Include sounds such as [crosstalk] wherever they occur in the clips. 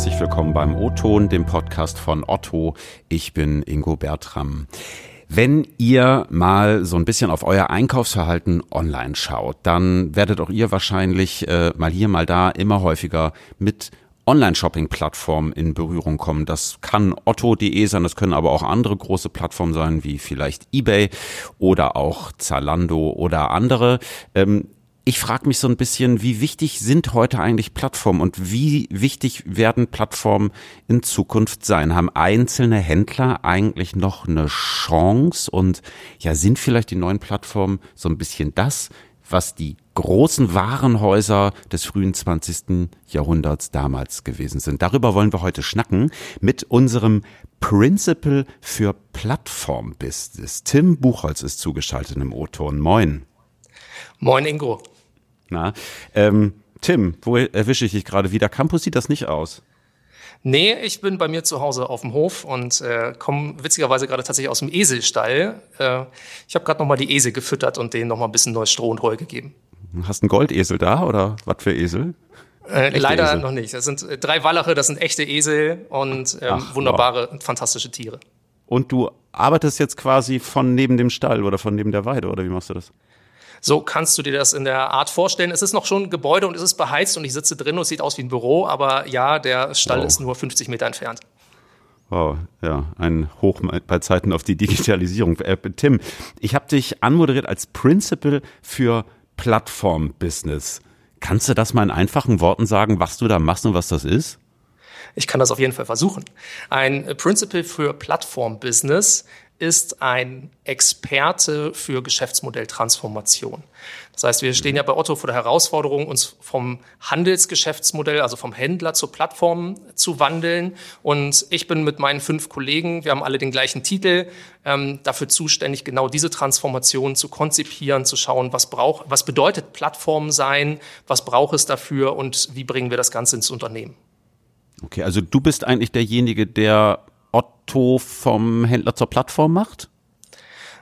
herzlich willkommen beim O-Ton, dem Podcast von Otto. Ich bin Ingo Bertram. Wenn ihr mal so ein bisschen auf euer Einkaufsverhalten online schaut, dann werdet auch ihr wahrscheinlich äh, mal hier, mal da immer häufiger mit Online-Shopping-Plattformen in Berührung kommen. Das kann otto.de sein, das können aber auch andere große Plattformen sein, wie vielleicht eBay oder auch Zalando oder andere. Ähm, ich frage mich so ein bisschen, wie wichtig sind heute eigentlich Plattformen und wie wichtig werden Plattformen in Zukunft sein? Haben einzelne Händler eigentlich noch eine Chance und ja, sind vielleicht die neuen Plattformen so ein bisschen das, was die großen Warenhäuser des frühen 20. Jahrhunderts damals gewesen sind. Darüber wollen wir heute schnacken mit unserem Principal für Plattform-Business. Tim Buchholz ist zugeschaltet im O-Ton. Moin. Moin Ingo. Na, ähm, Tim, wo erwische ich dich gerade wieder? Campus sieht das nicht aus. Nee, ich bin bei mir zu Hause auf dem Hof und äh, komme witzigerweise gerade tatsächlich aus dem Eselstall. Äh, ich habe gerade noch mal die Esel gefüttert und denen noch mal ein bisschen neues Stroh und Heu gegeben. Hast du einen Goldesel da oder was für Esel? Äh, leider Esel? noch nicht. Das sind äh, drei Wallache, das sind echte Esel und ähm, Ach, wunderbare, wow. fantastische Tiere. Und du arbeitest jetzt quasi von neben dem Stall oder von neben der Weide oder wie machst du das? So kannst du dir das in der Art vorstellen. Es ist noch schon ein Gebäude und es ist beheizt und ich sitze drin und es sieht aus wie ein Büro, aber ja, der Stall wow. ist nur 50 Meter entfernt. Wow, ja, ein Hoch bei Zeiten auf die Digitalisierung. Äh, Tim, ich habe dich anmoderiert als Principal für Plattform-Business. Kannst du das mal in einfachen Worten sagen, was du da machst und was das ist? Ich kann das auf jeden Fall versuchen. Ein Principal für Plattform-Business ist ein Experte für Geschäftsmodelltransformation. Das heißt, wir stehen ja bei Otto vor der Herausforderung, uns vom Handelsgeschäftsmodell, also vom Händler zur Plattform zu wandeln. Und ich bin mit meinen fünf Kollegen, wir haben alle den gleichen Titel, ähm, dafür zuständig, genau diese Transformation zu konzipieren, zu schauen, was braucht, was bedeutet Plattform sein, was braucht es dafür und wie bringen wir das Ganze ins Unternehmen. Okay, also du bist eigentlich derjenige, der Otto vom Händler zur Plattform macht?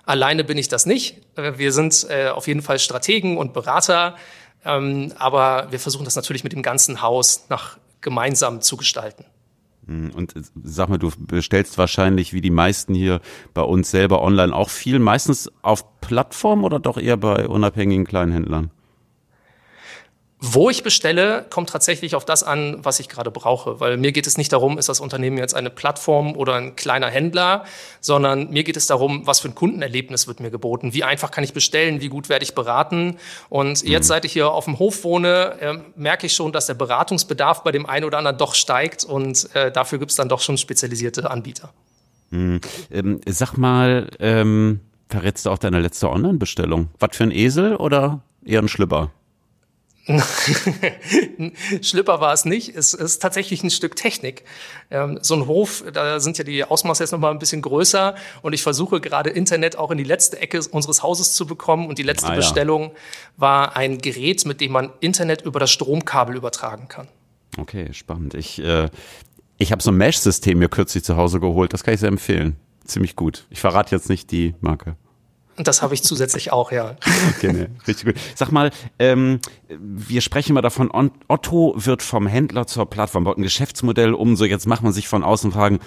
Alleine bin ich das nicht. Wir sind äh, auf jeden Fall Strategen und Berater, ähm, aber wir versuchen das natürlich mit dem ganzen Haus nach gemeinsam zu gestalten. Hm, und äh, sag mal, du bestellst wahrscheinlich wie die meisten hier bei uns selber online auch viel, meistens auf Plattform oder doch eher bei unabhängigen Kleinhändlern? Wo ich bestelle, kommt tatsächlich auf das an, was ich gerade brauche. Weil mir geht es nicht darum, ist das Unternehmen jetzt eine Plattform oder ein kleiner Händler, sondern mir geht es darum, was für ein Kundenerlebnis wird mir geboten. Wie einfach kann ich bestellen? Wie gut werde ich beraten? Und jetzt, mhm. seit ich hier auf dem Hof wohne, äh, merke ich schon, dass der Beratungsbedarf bei dem einen oder anderen doch steigt. Und äh, dafür gibt es dann doch schon spezialisierte Anbieter. Mhm. Ähm, sag mal, ähm, verrätst du auch deine letzte Online-Bestellung? Was für ein Esel oder eher ein Schlüpper? [laughs] Schlipper war es nicht. Es ist tatsächlich ein Stück Technik. Ähm, so ein Hof, da sind ja die Ausmaße jetzt noch mal ein bisschen größer und ich versuche gerade Internet auch in die letzte Ecke unseres Hauses zu bekommen und die letzte ah, ja. Bestellung war ein Gerät, mit dem man Internet über das Stromkabel übertragen kann. Okay, spannend. Ich, äh, ich habe so ein Mesh-System mir kürzlich zu Hause geholt. Das kann ich sehr empfehlen. Ziemlich gut. Ich verrate jetzt nicht die Marke. Und das habe ich zusätzlich auch, ja. Okay, ne, richtig gut. Sag mal, ähm, wir sprechen mal davon, Otto wird vom Händler zur Plattform, baut ein Geschäftsmodell um, so jetzt macht man sich von außen fragen,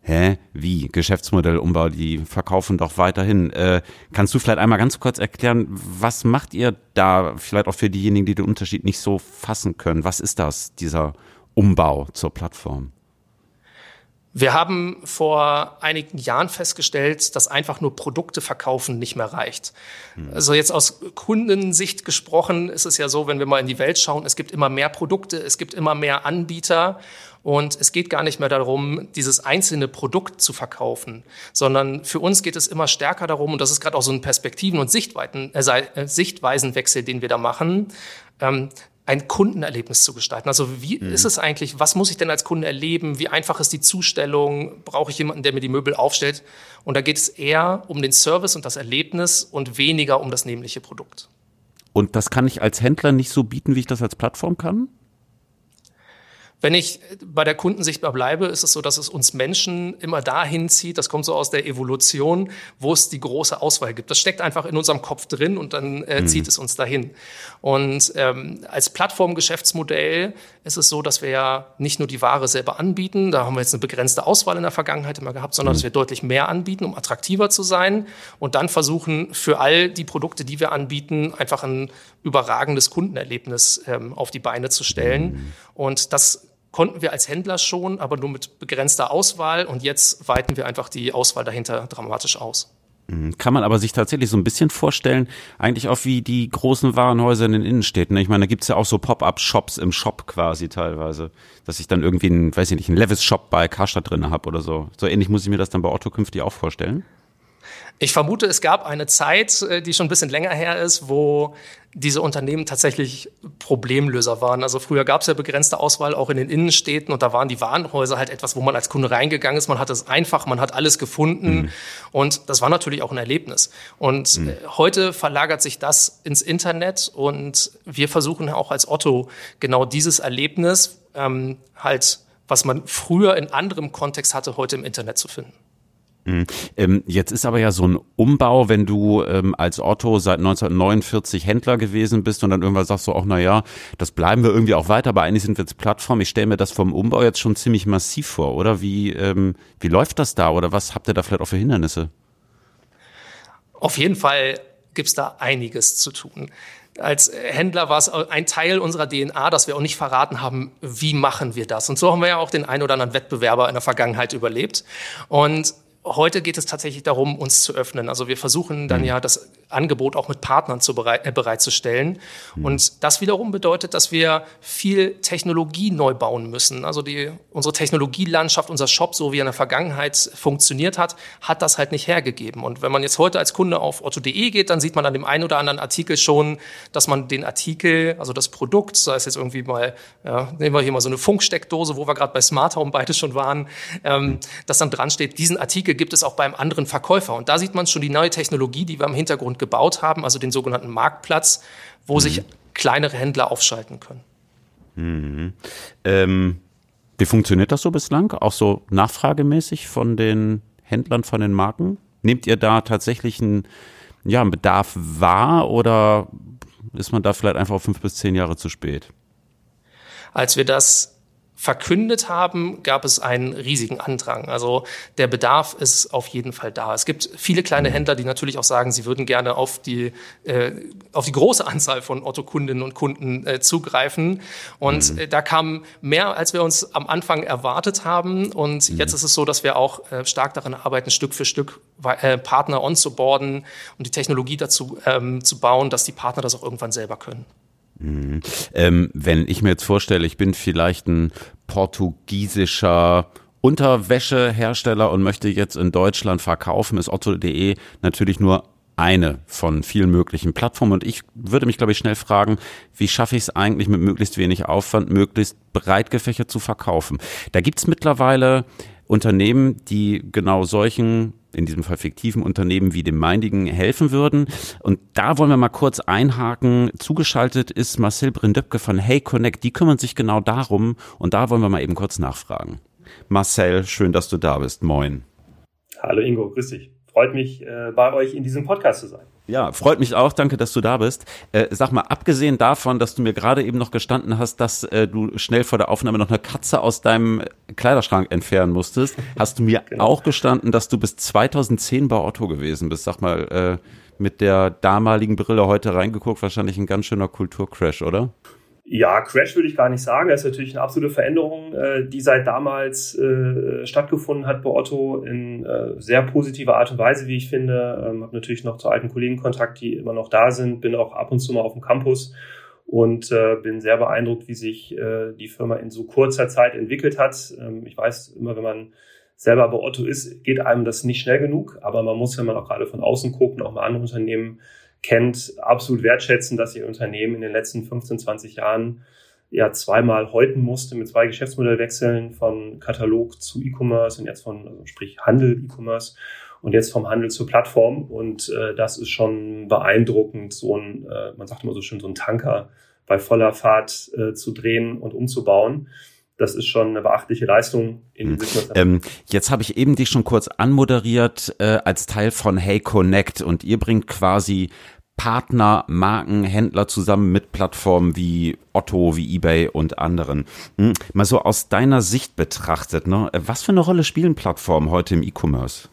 hä, wie, Geschäftsmodellumbau, die verkaufen doch weiterhin. Äh, kannst du vielleicht einmal ganz kurz erklären, was macht ihr da, vielleicht auch für diejenigen, die den Unterschied nicht so fassen können, was ist das, dieser Umbau zur Plattform? Wir haben vor einigen Jahren festgestellt, dass einfach nur Produkte verkaufen nicht mehr reicht. Hm. Also jetzt aus Kundensicht gesprochen ist es ja so, wenn wir mal in die Welt schauen, es gibt immer mehr Produkte, es gibt immer mehr Anbieter und es geht gar nicht mehr darum, dieses einzelne Produkt zu verkaufen, sondern für uns geht es immer stärker darum, und das ist gerade auch so ein Perspektiven- und Sichtweiten, äh, Sichtweisenwechsel, den wir da machen, ähm, ein Kundenerlebnis zu gestalten. Also wie mhm. ist es eigentlich, was muss ich denn als Kunde erleben? Wie einfach ist die Zustellung? Brauche ich jemanden, der mir die Möbel aufstellt? Und da geht es eher um den Service und das Erlebnis und weniger um das nämliche Produkt. Und das kann ich als Händler nicht so bieten, wie ich das als Plattform kann? Wenn ich bei der Kundensicht bleibe, ist es so, dass es uns Menschen immer dahin zieht, das kommt so aus der Evolution, wo es die große Auswahl gibt. Das steckt einfach in unserem Kopf drin und dann äh, mhm. zieht es uns dahin. Und ähm, als Plattformgeschäftsmodell ist es so, dass wir ja nicht nur die Ware selber anbieten, da haben wir jetzt eine begrenzte Auswahl in der Vergangenheit immer gehabt, sondern mhm. dass wir deutlich mehr anbieten, um attraktiver zu sein und dann versuchen, für all die Produkte, die wir anbieten, einfach ein überragendes Kundenerlebnis ähm, auf die Beine zu stellen. Mhm. Und das konnten wir als Händler schon, aber nur mit begrenzter Auswahl. Und jetzt weiten wir einfach die Auswahl dahinter dramatisch aus. Mhm. Kann man aber sich tatsächlich so ein bisschen vorstellen, eigentlich auch wie die großen Warenhäuser in den Innenstädten. Ich meine, da gibt's ja auch so Pop-up-Shops im Shop quasi teilweise, dass ich dann irgendwie einen, weiß ich nicht, einen Levis-Shop bei Karstadt drin habe oder so. So ähnlich muss ich mir das dann bei Otto künftig auch vorstellen. Ich vermute, es gab eine Zeit, äh, die schon ein bisschen länger her ist, wo diese Unternehmen tatsächlich Problemlöser waren. Also früher gab es ja begrenzte Auswahl auch in den Innenstädten und da waren die Warenhäuser halt etwas, wo man als Kunde reingegangen ist. Man hat es einfach, man hat alles gefunden mhm. und das war natürlich auch ein Erlebnis. Und mhm. Äh, heute verlagert sich das ins Internet und wir versuchen auch als Otto genau dieses Erlebnis ähm, halt, was man früher in anderem Kontext hatte, heute im Internet zu finden. Mhm. Ähm, jetzt ist aber ja so ein Umbau, wenn du ähm, als Otto seit 1949 Händler gewesen bist und dann irgendwann sagst du auch, na ja, das bleiben wir irgendwie auch weiter, aber eigentlich sind wir jetzt Plattform. Ich stelle mir das vom Umbau jetzt schon ziemlich massiv vor, oder? Wie, ähm, wie läuft das da oder was habt ihr da vielleicht auch für Hindernisse? Auf jeden Fall gibt's da einiges zu tun als Händler war es ein Teil unserer DNA, dass wir auch nicht verraten haben, wie machen wir das. Und so haben wir ja auch den einen oder anderen Wettbewerber in der Vergangenheit überlebt. Und Heute geht es tatsächlich darum, uns zu öffnen. Also wir versuchen dann mhm. ja das Angebot auch mit Partnern zu bereit, äh, bereitzustellen. Mhm. Und das wiederum bedeutet, dass wir viel Technologie neu bauen müssen. Also die, unsere Technologielandschaft, unser Shop, so wie er in der Vergangenheit funktioniert hat, hat das halt nicht hergegeben. Und wenn man jetzt heute als Kunde auf otto.de geht, dann sieht man an dem einen oder anderen Artikel schon, dass man den Artikel, also das Produkt, sei es jetzt irgendwie mal, ja, nehmen wir hier mal so eine Funksteckdose, wo wir gerade bei Smart Home beide schon waren, ähm, dass dann dran steht, diesen Artikel Artikel gibt es auch beim anderen Verkäufer. Und da sieht man schon die neue Technologie, die wir im Hintergrund gebaut haben, also den sogenannten Marktplatz, wo mhm. sich kleinere Händler aufschalten können. Mhm. Ähm, wie funktioniert das so bislang? Auch so nachfragemäßig von den Händlern, von den Marken? Nehmt ihr da tatsächlich einen, ja, einen Bedarf wahr oder ist man da vielleicht einfach auf fünf bis zehn Jahre zu spät? Als wir das verkündet haben, gab es einen riesigen Andrang. Also der Bedarf ist auf jeden Fall da. Es gibt viele kleine. Händler, die natürlich auch sagen, sie würden gerne auf die, äh, auf die große Anzahl von Otto-Kundinnen und Kunden äh, zugreifen. Und mhm. äh, da kam mehr, als wir uns am Anfang erwartet haben. Und mhm. jetzt ist es so, dass wir auch äh, stark daran arbeiten, Stück für Stück äh, Partner onzuboarden und die Technologie dazu ähm, zu bauen, dass die Partner das auch irgendwann selber können. Mhm. Ähm, wenn ich mir jetzt vorstelle, ich bin vielleicht ein portugiesischer Unterwäschehersteller und möchte jetzt in Deutschland verkaufen, ist otto.de natürlich nur eine von vielen möglichen Plattformen. Und ich würde mich, glaube ich, schnell fragen, wie schaffe ich es eigentlich mit möglichst wenig Aufwand, möglichst breit gefächert zu verkaufen? Da gibt es mittlerweile Unternehmen, die genau solchen in diesem Fall fiktiven Unternehmen wie dem meinigen helfen würden. Und da wollen wir mal kurz einhaken. Zugeschaltet ist Marcel Brindöpke von Hey Connect. Die kümmern sich genau darum. Und da wollen wir mal eben kurz nachfragen. Marcel, schön, dass du da bist. Moin. Hallo Ingo, grüß dich. Freut mich, äh, bei euch in diesem Podcast zu sein. Ja, freut mich auch. Danke, dass du da bist. Äh, sag mal, abgesehen davon, dass du mir gerade eben noch gestanden hast, dass äh, du schnell vor der Aufnahme noch eine Katze aus deinem Kleiderschrank entfernen musstest, hast du mir [laughs] genau. auch gestanden, dass du bis 2010 bei Otto gewesen bist. Sag mal, äh, mit der damaligen Brille heute reingeguckt, wahrscheinlich ein ganz schöner Kulturcrash, oder? Ja, Crash würde ich gar nicht sagen. Das ist natürlich eine absolute Veränderung, äh, die seit damals äh, stattgefunden hat bei Otto in äh, sehr positiver Art und Weise, wie ich finde. Ähm, habe natürlich noch zu alten Kollegen Kontakt, die immer noch da sind. Bin auch ab und zu mal auf dem Campus und äh, bin sehr beeindruckt, wie sich äh, die Firma in so kurzer Zeit entwickelt hat. Ähm, ich weiß immer, wenn man selber bei Otto ist, geht einem das nicht schnell genug. Aber man muss, wenn man auch gerade von außen guckt und auch mal andere Unternehmen kennt, absolut wertschätzen, dass ihr Unternehmen in den letzten 15, 20 Jahren ja zweimal häuten musste mit zwei Geschäftsmodellwechseln von Katalog zu E-Commerce und jetzt von, also sprich Handel E-Commerce und jetzt vom Handel zur Plattform. Und äh, das ist schon beeindruckend, so ein, äh, man sagt immer so schön, so ein Tanker bei voller Fahrt äh, zu drehen und umzubauen. Das ist schon eine beachtliche Leistung in hm. ähm, Jetzt habe ich eben dich schon kurz anmoderiert äh, als Teil von Hey Connect und ihr bringt quasi Partner, Marken, Händler zusammen mit Plattformen wie Otto, wie eBay und anderen. Hm, mal so aus deiner Sicht betrachtet, ne? was für eine Rolle spielen Plattformen heute im E-Commerce?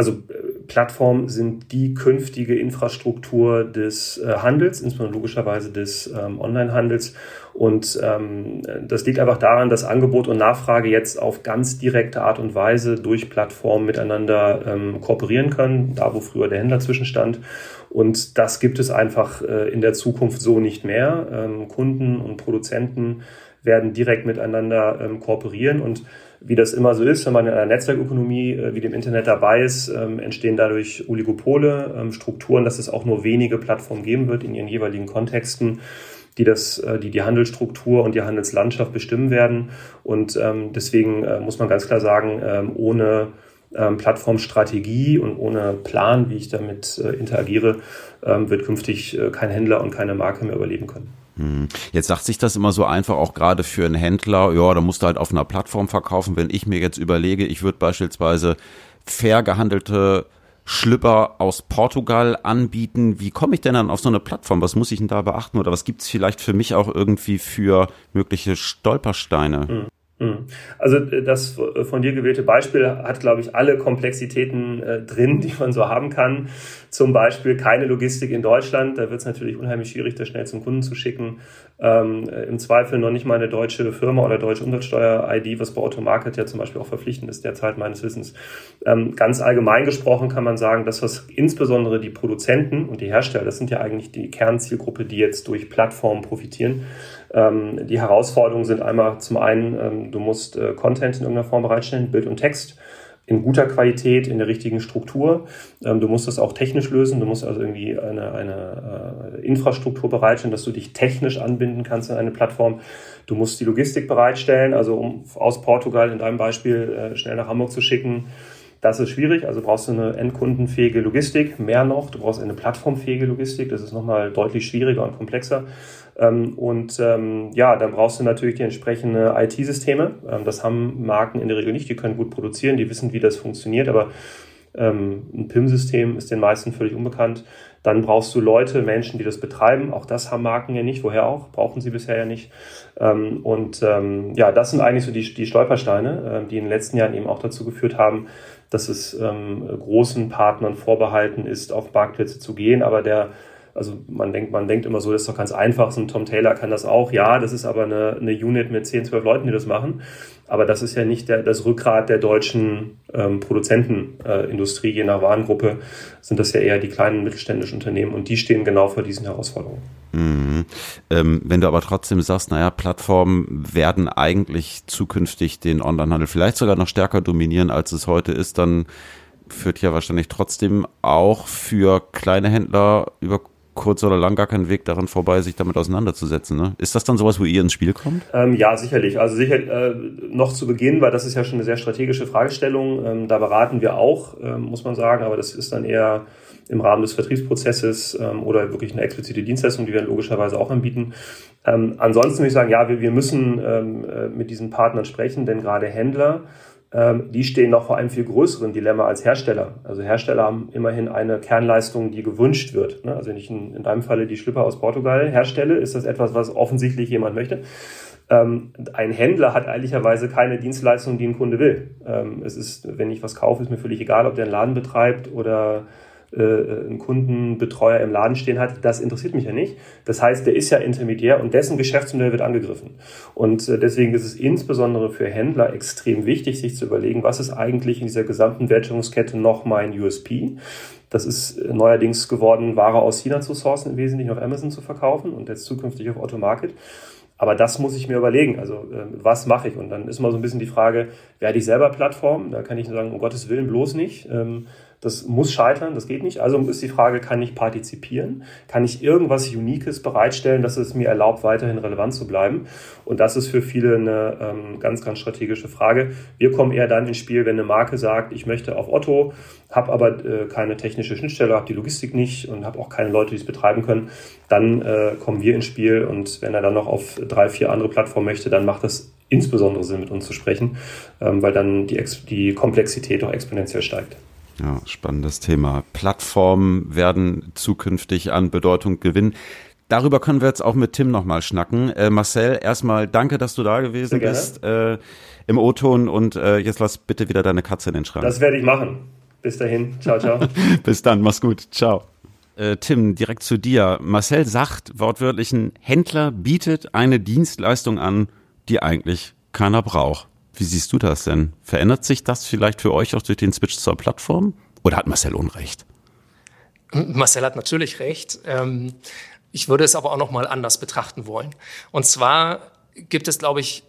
Also äh, Plattformen sind die künftige Infrastruktur des äh, Handels, insbesondere logischerweise des ähm, Onlinehandels. Und ähm, das liegt einfach daran, dass Angebot und Nachfrage jetzt auf ganz direkte Art und Weise durch Plattformen miteinander ähm, kooperieren können, da wo früher der Händler zwischenstand. Und das gibt es einfach äh, in der Zukunft so nicht mehr. Ähm, Kunden und Produzenten werden direkt miteinander ähm, kooperieren und wie das immer so ist, wenn man in einer Netzwerkökonomie äh, wie dem Internet dabei ist, ähm, entstehen dadurch Oligopole, ähm, Strukturen, dass es auch nur wenige Plattformen geben wird in ihren jeweiligen Kontexten die das, äh, die die Handelsstruktur und die Handelslandschaft bestimmen werden. Und ähm, deswegen äh, muss man ganz klar sagen, ähm, ohne ähm, Plattformstrategie und ohne Plan, wie ich damit äh, interagiere, ähm, wird künftig äh, kein Händler und keine Marke mehr überleben können. Hm. Jetzt sagt sich das immer so einfach, auch gerade für einen Händler, ja, da musst du halt auf einer Plattform verkaufen. Wenn ich mir jetzt überlege, ich würde beispielsweise fair gehandelte Schlüpper aus Portugal anbieten. Wie komme ich denn dann auf so eine Plattform? Was muss ich denn da beachten? Oder was gibt es vielleicht für mich auch irgendwie für mögliche Stolpersteine? Mhm. Hm. Also äh, das von dir gewählte Beispiel hat, glaube ich, alle Komplexitäten äh, drin, die man so haben kann. Zum Beispiel keine Logistik in Deutschland. Da wird es natürlich unheimlich schwierig, das schnell zum Kunden zu schicken. Ähm, äh, Im Zweifel noch nicht mal eine deutsche Firma oder deutsche Umsatzsteuer-ID, was bei Automarket ja zum Beispiel auch verpflichtend ist derzeit meines Wissens. Ähm, ganz allgemein gesprochen kann man sagen, dass was insbesondere die Produzenten und die Hersteller, das sind ja eigentlich die Kernzielgruppe, die jetzt durch Plattformen profitieren, ähm, die Herausforderungen sind einmal zum einen, ähm, du musst äh, Content in irgendeiner Form bereitstellen, Bild und Text in guter Qualität, in der richtigen Struktur. Ähm, du musst das auch technisch lösen. Du musst also irgendwie eine, eine äh, Infrastruktur bereitstellen, dass du dich technisch anbinden kannst in eine Plattform. Du musst die Logistik bereitstellen, also um aus Portugal in deinem Beispiel äh, schnell nach Hamburg zu schicken. Das ist schwierig, also brauchst du eine endkundenfähige Logistik. Mehr noch, du brauchst eine plattformfähige Logistik. Das ist nochmal deutlich schwieriger und komplexer. Ähm, und ähm, ja, dann brauchst du natürlich die entsprechenden IT-Systeme. Ähm, das haben Marken in der Regel nicht. Die können gut produzieren, die wissen, wie das funktioniert, aber ein PIM-System ist den meisten völlig unbekannt. Dann brauchst du Leute, Menschen, die das betreiben. Auch das haben Marken ja nicht. Woher auch? Brauchen sie bisher ja nicht. Und ja, das sind eigentlich so die, die Stolpersteine, die in den letzten Jahren eben auch dazu geführt haben, dass es großen Partnern vorbehalten ist, auf Marktplätze zu gehen. Aber der also man denkt, man denkt immer so, das ist doch ganz einfach, so ein Tom Taylor kann das auch. Ja, das ist aber eine, eine Unit mit 10, 12 Leuten, die das machen. Aber das ist ja nicht der, das Rückgrat der deutschen ähm, Produzentenindustrie. Äh, Je nach Warengruppe sind das ja eher die kleinen mittelständischen Unternehmen und die stehen genau vor diesen Herausforderungen. Mhm. Ähm, wenn du aber trotzdem sagst, naja, Plattformen werden eigentlich zukünftig den Onlinehandel vielleicht sogar noch stärker dominieren, als es heute ist, dann führt ja wahrscheinlich trotzdem auch für kleine Händler über kurz oder lang gar keinen Weg daran vorbei, sich damit auseinanderzusetzen. Ne? Ist das dann sowas, wo ihr ins Spiel kommt? Ähm, ja, sicherlich. Also sicher äh, noch zu Beginn, weil das ist ja schon eine sehr strategische Fragestellung. Ähm, da beraten wir auch, ähm, muss man sagen, aber das ist dann eher im Rahmen des Vertriebsprozesses ähm, oder wirklich eine explizite Dienstleistung, die wir logischerweise auch anbieten. Ähm, ansonsten würde ich sagen, ja, wir, wir müssen ähm, äh, mit diesen Partnern sprechen, denn gerade Händler die stehen noch vor einem viel größeren Dilemma als Hersteller. Also Hersteller haben immerhin eine Kernleistung, die gewünscht wird. Ne? Also wenn ich in, in deinem Falle die Schlipper aus Portugal herstelle, ist das etwas, was offensichtlich jemand möchte. Ähm, ein Händler hat ehrlicherweise keine Dienstleistung, die ein Kunde will. Ähm, es ist, wenn ich was kaufe, ist mir völlig egal, ob der einen Laden betreibt oder äh, einen Kundenbetreuer im Laden stehen hat, das interessiert mich ja nicht. Das heißt, der ist ja Intermediär und dessen Geschäftsmodell wird angegriffen. Und äh, deswegen ist es insbesondere für Händler extrem wichtig, sich zu überlegen, was ist eigentlich in dieser gesamten Wertschöpfungskette noch mein USP? Das ist äh, neuerdings geworden, Ware aus China zu sourcen, im Wesentlichen auf Amazon zu verkaufen und jetzt zukünftig auf Automarket. Aber das muss ich mir überlegen. Also äh, was mache ich? Und dann ist mal so ein bisschen die Frage, werde ich selber Plattform? Da kann ich nur sagen, um Gottes Willen bloß nicht. Das muss scheitern, das geht nicht. Also ist die Frage, kann ich partizipieren? Kann ich irgendwas Uniques bereitstellen, dass es mir erlaubt, weiterhin relevant zu bleiben? Und das ist für viele eine ähm, ganz, ganz strategische Frage. Wir kommen eher dann ins Spiel, wenn eine Marke sagt, ich möchte auf Otto, habe aber äh, keine technische Schnittstelle, habe die Logistik nicht und habe auch keine Leute, die es betreiben können. Dann äh, kommen wir ins Spiel und wenn er dann noch auf drei, vier andere Plattformen möchte, dann macht das insbesondere Sinn, mit uns zu sprechen, ähm, weil dann die, die Komplexität auch exponentiell steigt. Ja, spannendes Thema. Plattformen werden zukünftig an Bedeutung gewinnen. Darüber können wir jetzt auch mit Tim nochmal schnacken. Äh, Marcel, erstmal danke, dass du da gewesen bist äh, im O-Ton und äh, jetzt lass bitte wieder deine Katze in den Schrank. Das werde ich machen. Bis dahin. Ciao, ciao. [laughs] Bis dann, mach's gut. Ciao. Äh, Tim, direkt zu dir. Marcel sagt wortwörtlich, ein Händler bietet eine Dienstleistung an, die eigentlich keiner braucht. Wie siehst du das denn? Verändert sich das vielleicht für euch auch durch den Switch zur Plattform? Oder hat Marcel Unrecht? Marcel hat natürlich recht. Ähm, ich würde es aber auch noch mal anders betrachten wollen. Und zwar gibt es, glaube ich,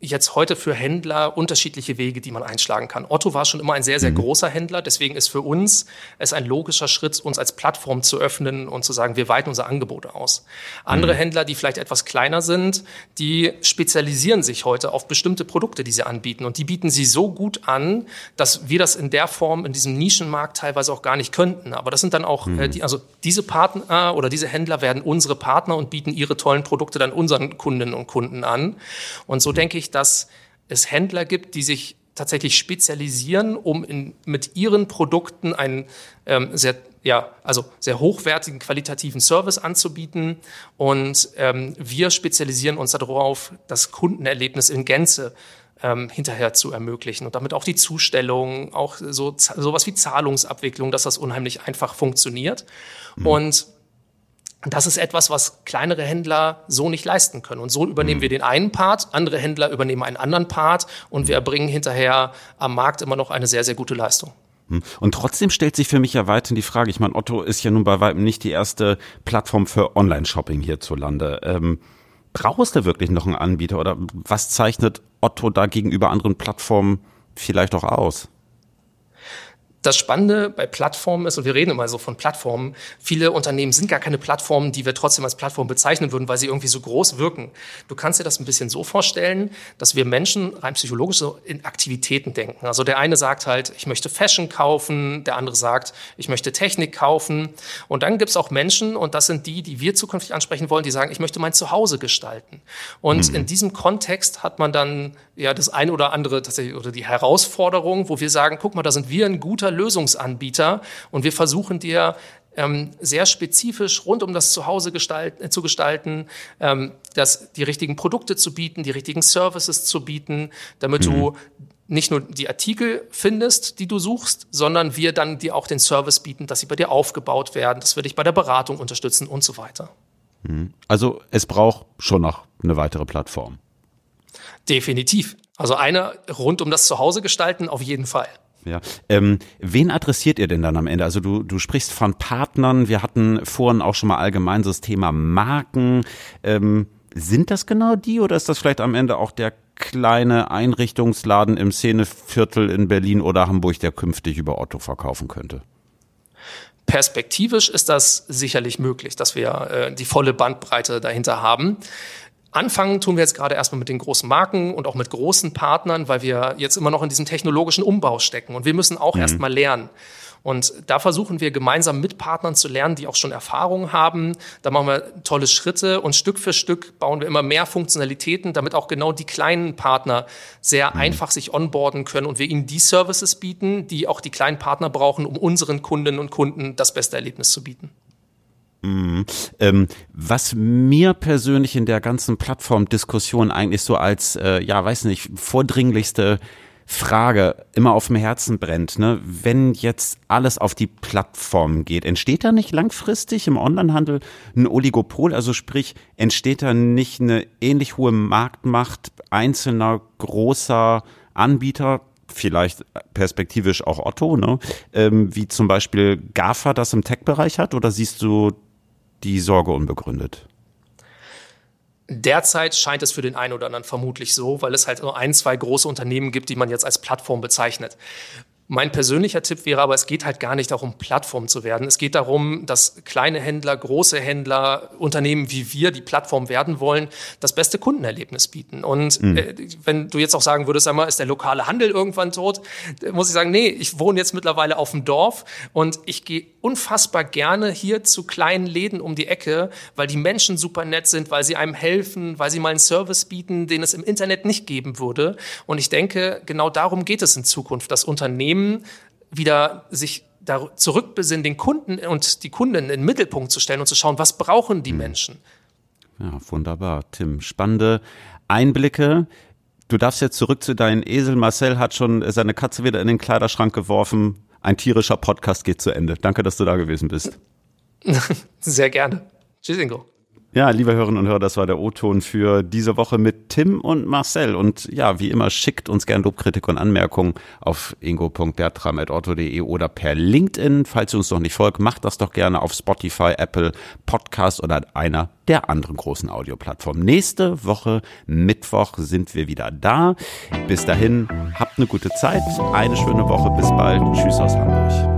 jetzt heute für Händler unterschiedliche Wege, die man einschlagen kann. Otto war schon immer ein sehr, sehr mhm. großer Händler. Deswegen ist für uns es ein logischer Schritt, uns als Plattform zu öffnen und zu sagen, wir weiten unser Angebot aus. Andere mhm. Händler, die vielleicht etwas kleiner sind, die spezialisieren sich heute auf bestimmte Produkte, die sie anbieten. Und die bieten sie so gut an, dass wir das in der Form in diesem Nischenmarkt teilweise auch gar nicht könnten. Aber das sind dann auch, mhm. äh, die, also diese Partner oder diese Händler werden unsere Partner und bieten ihre tollen Produkte dann unseren Kundinnen und Kunden an. Und so mhm. denke ich, dass es Händler gibt, die sich tatsächlich spezialisieren, um in, mit ihren Produkten einen ähm, sehr, ja, also sehr hochwertigen, qualitativen Service anzubieten. Und ähm, wir spezialisieren uns darauf, das Kundenerlebnis in Gänze ähm, hinterher zu ermöglichen und damit auch die Zustellung, auch so sowas wie Zahlungsabwicklung, dass das unheimlich einfach funktioniert. Mhm. Und das ist etwas, was kleinere Händler so nicht leisten können. Und so übernehmen mhm. wir den einen Part, andere Händler übernehmen einen anderen Part und wir erbringen hinterher am Markt immer noch eine sehr, sehr gute Leistung. Hm. Und trotzdem stellt sich für mich ja weiterhin die Frage, ich meine, Otto ist ja nun bei weitem nicht die erste Plattform für Online-Shopping hierzulande. Ähm, brauchst du wirklich noch einen Anbieter oder was zeichnet Otto da gegenüber anderen Plattformen vielleicht auch aus? Das Spannende bei Plattformen ist, und wir reden immer so von Plattformen, viele Unternehmen sind gar keine Plattformen, die wir trotzdem als Plattform bezeichnen würden, weil sie irgendwie so groß wirken. Du kannst dir das ein bisschen so vorstellen, dass wir Menschen rein psychologisch so in Aktivitäten denken. Also der eine sagt halt, ich möchte Fashion kaufen, der andere sagt, ich möchte Technik kaufen. Und dann gibt es auch Menschen, und das sind die, die wir zukünftig ansprechen wollen, die sagen, ich möchte mein Zuhause gestalten. Und mhm. in diesem Kontext hat man dann ja das eine oder andere tatsächlich oder die Herausforderung, wo wir sagen, guck mal, da sind wir ein guter Lösungsanbieter und wir versuchen dir ähm, sehr spezifisch rund um das Zuhause gestalten, äh, zu gestalten, ähm, das, die richtigen Produkte zu bieten, die richtigen Services zu bieten, damit mhm. du nicht nur die Artikel findest, die du suchst, sondern wir dann dir auch den Service bieten, dass sie bei dir aufgebaut werden, dass wir dich bei der Beratung unterstützen und so weiter. Mhm. Also es braucht schon noch eine weitere Plattform. Definitiv. Also eine rund um das Zuhause gestalten auf jeden Fall. Ja. Ähm, wen adressiert ihr denn dann am Ende? Also du, du sprichst von Partnern. Wir hatten vorhin auch schon mal allgemein so das Thema Marken. Ähm, sind das genau die oder ist das vielleicht am Ende auch der kleine Einrichtungsladen im Szeneviertel in Berlin oder Hamburg, der künftig über Otto verkaufen könnte? Perspektivisch ist das sicherlich möglich, dass wir äh, die volle Bandbreite dahinter haben. Anfangen tun wir jetzt gerade erstmal mit den großen Marken und auch mit großen Partnern, weil wir jetzt immer noch in diesem technologischen Umbau stecken und wir müssen auch mhm. erstmal lernen. Und da versuchen wir gemeinsam mit Partnern zu lernen, die auch schon Erfahrung haben. Da machen wir tolle Schritte und Stück für Stück bauen wir immer mehr Funktionalitäten, damit auch genau die kleinen Partner sehr mhm. einfach sich onboarden können und wir ihnen die Services bieten, die auch die kleinen Partner brauchen, um unseren Kundinnen und Kunden das beste Erlebnis zu bieten. Mhm. Ähm, was mir persönlich in der ganzen Plattformdiskussion eigentlich so als, äh, ja, weiß nicht, vordringlichste Frage immer auf dem Herzen brennt, ne? wenn jetzt alles auf die Plattform geht, entsteht da nicht langfristig im Onlinehandel ein Oligopol? Also sprich, entsteht da nicht eine ähnlich hohe Marktmacht einzelner großer Anbieter, vielleicht perspektivisch auch Otto, ne? Ähm, wie zum Beispiel GAFA das im Tech-Bereich hat? Oder siehst du die Sorge unbegründet? Derzeit scheint es für den einen oder anderen vermutlich so, weil es halt nur ein, zwei große Unternehmen gibt, die man jetzt als Plattform bezeichnet. Mein persönlicher Tipp wäre aber, es geht halt gar nicht darum, Plattform zu werden. Es geht darum, dass kleine Händler, große Händler, Unternehmen wie wir, die Plattform werden wollen, das beste Kundenerlebnis bieten. Und mhm. äh, wenn du jetzt auch sagen würdest, einmal, ist der lokale Handel irgendwann tot, muss ich sagen, nee, ich wohne jetzt mittlerweile auf dem Dorf und ich gehe unfassbar gerne hier zu kleinen Läden um die Ecke, weil die Menschen super nett sind, weil sie einem helfen, weil sie mal einen Service bieten, den es im Internet nicht geben würde. Und ich denke, genau darum geht es in Zukunft, dass Unternehmen wieder sich zurückbesinnen, den Kunden und die Kunden in den Mittelpunkt zu stellen und zu schauen, was brauchen die hm. Menschen. Ja, wunderbar, Tim. Spannende Einblicke. Du darfst jetzt zurück zu deinen Esel. Marcel hat schon seine Katze wieder in den Kleiderschrank geworfen. Ein tierischer Podcast geht zu Ende. Danke, dass du da gewesen bist. [laughs] Sehr gerne. Tschüss, Ingo. Ja, liebe Hörerinnen und Hörer, das war der O-Ton für diese Woche mit Tim und Marcel. Und ja, wie immer, schickt uns gern Lobkritik und Anmerkungen auf ingo.bertram.orto.de oder per LinkedIn. Falls ihr uns noch nicht folgt, macht das doch gerne auf Spotify, Apple, Podcast oder einer der anderen großen Audioplattformen. Nächste Woche, Mittwoch, sind wir wieder da. Bis dahin, habt eine gute Zeit, eine schöne Woche, bis bald. Tschüss aus Hamburg.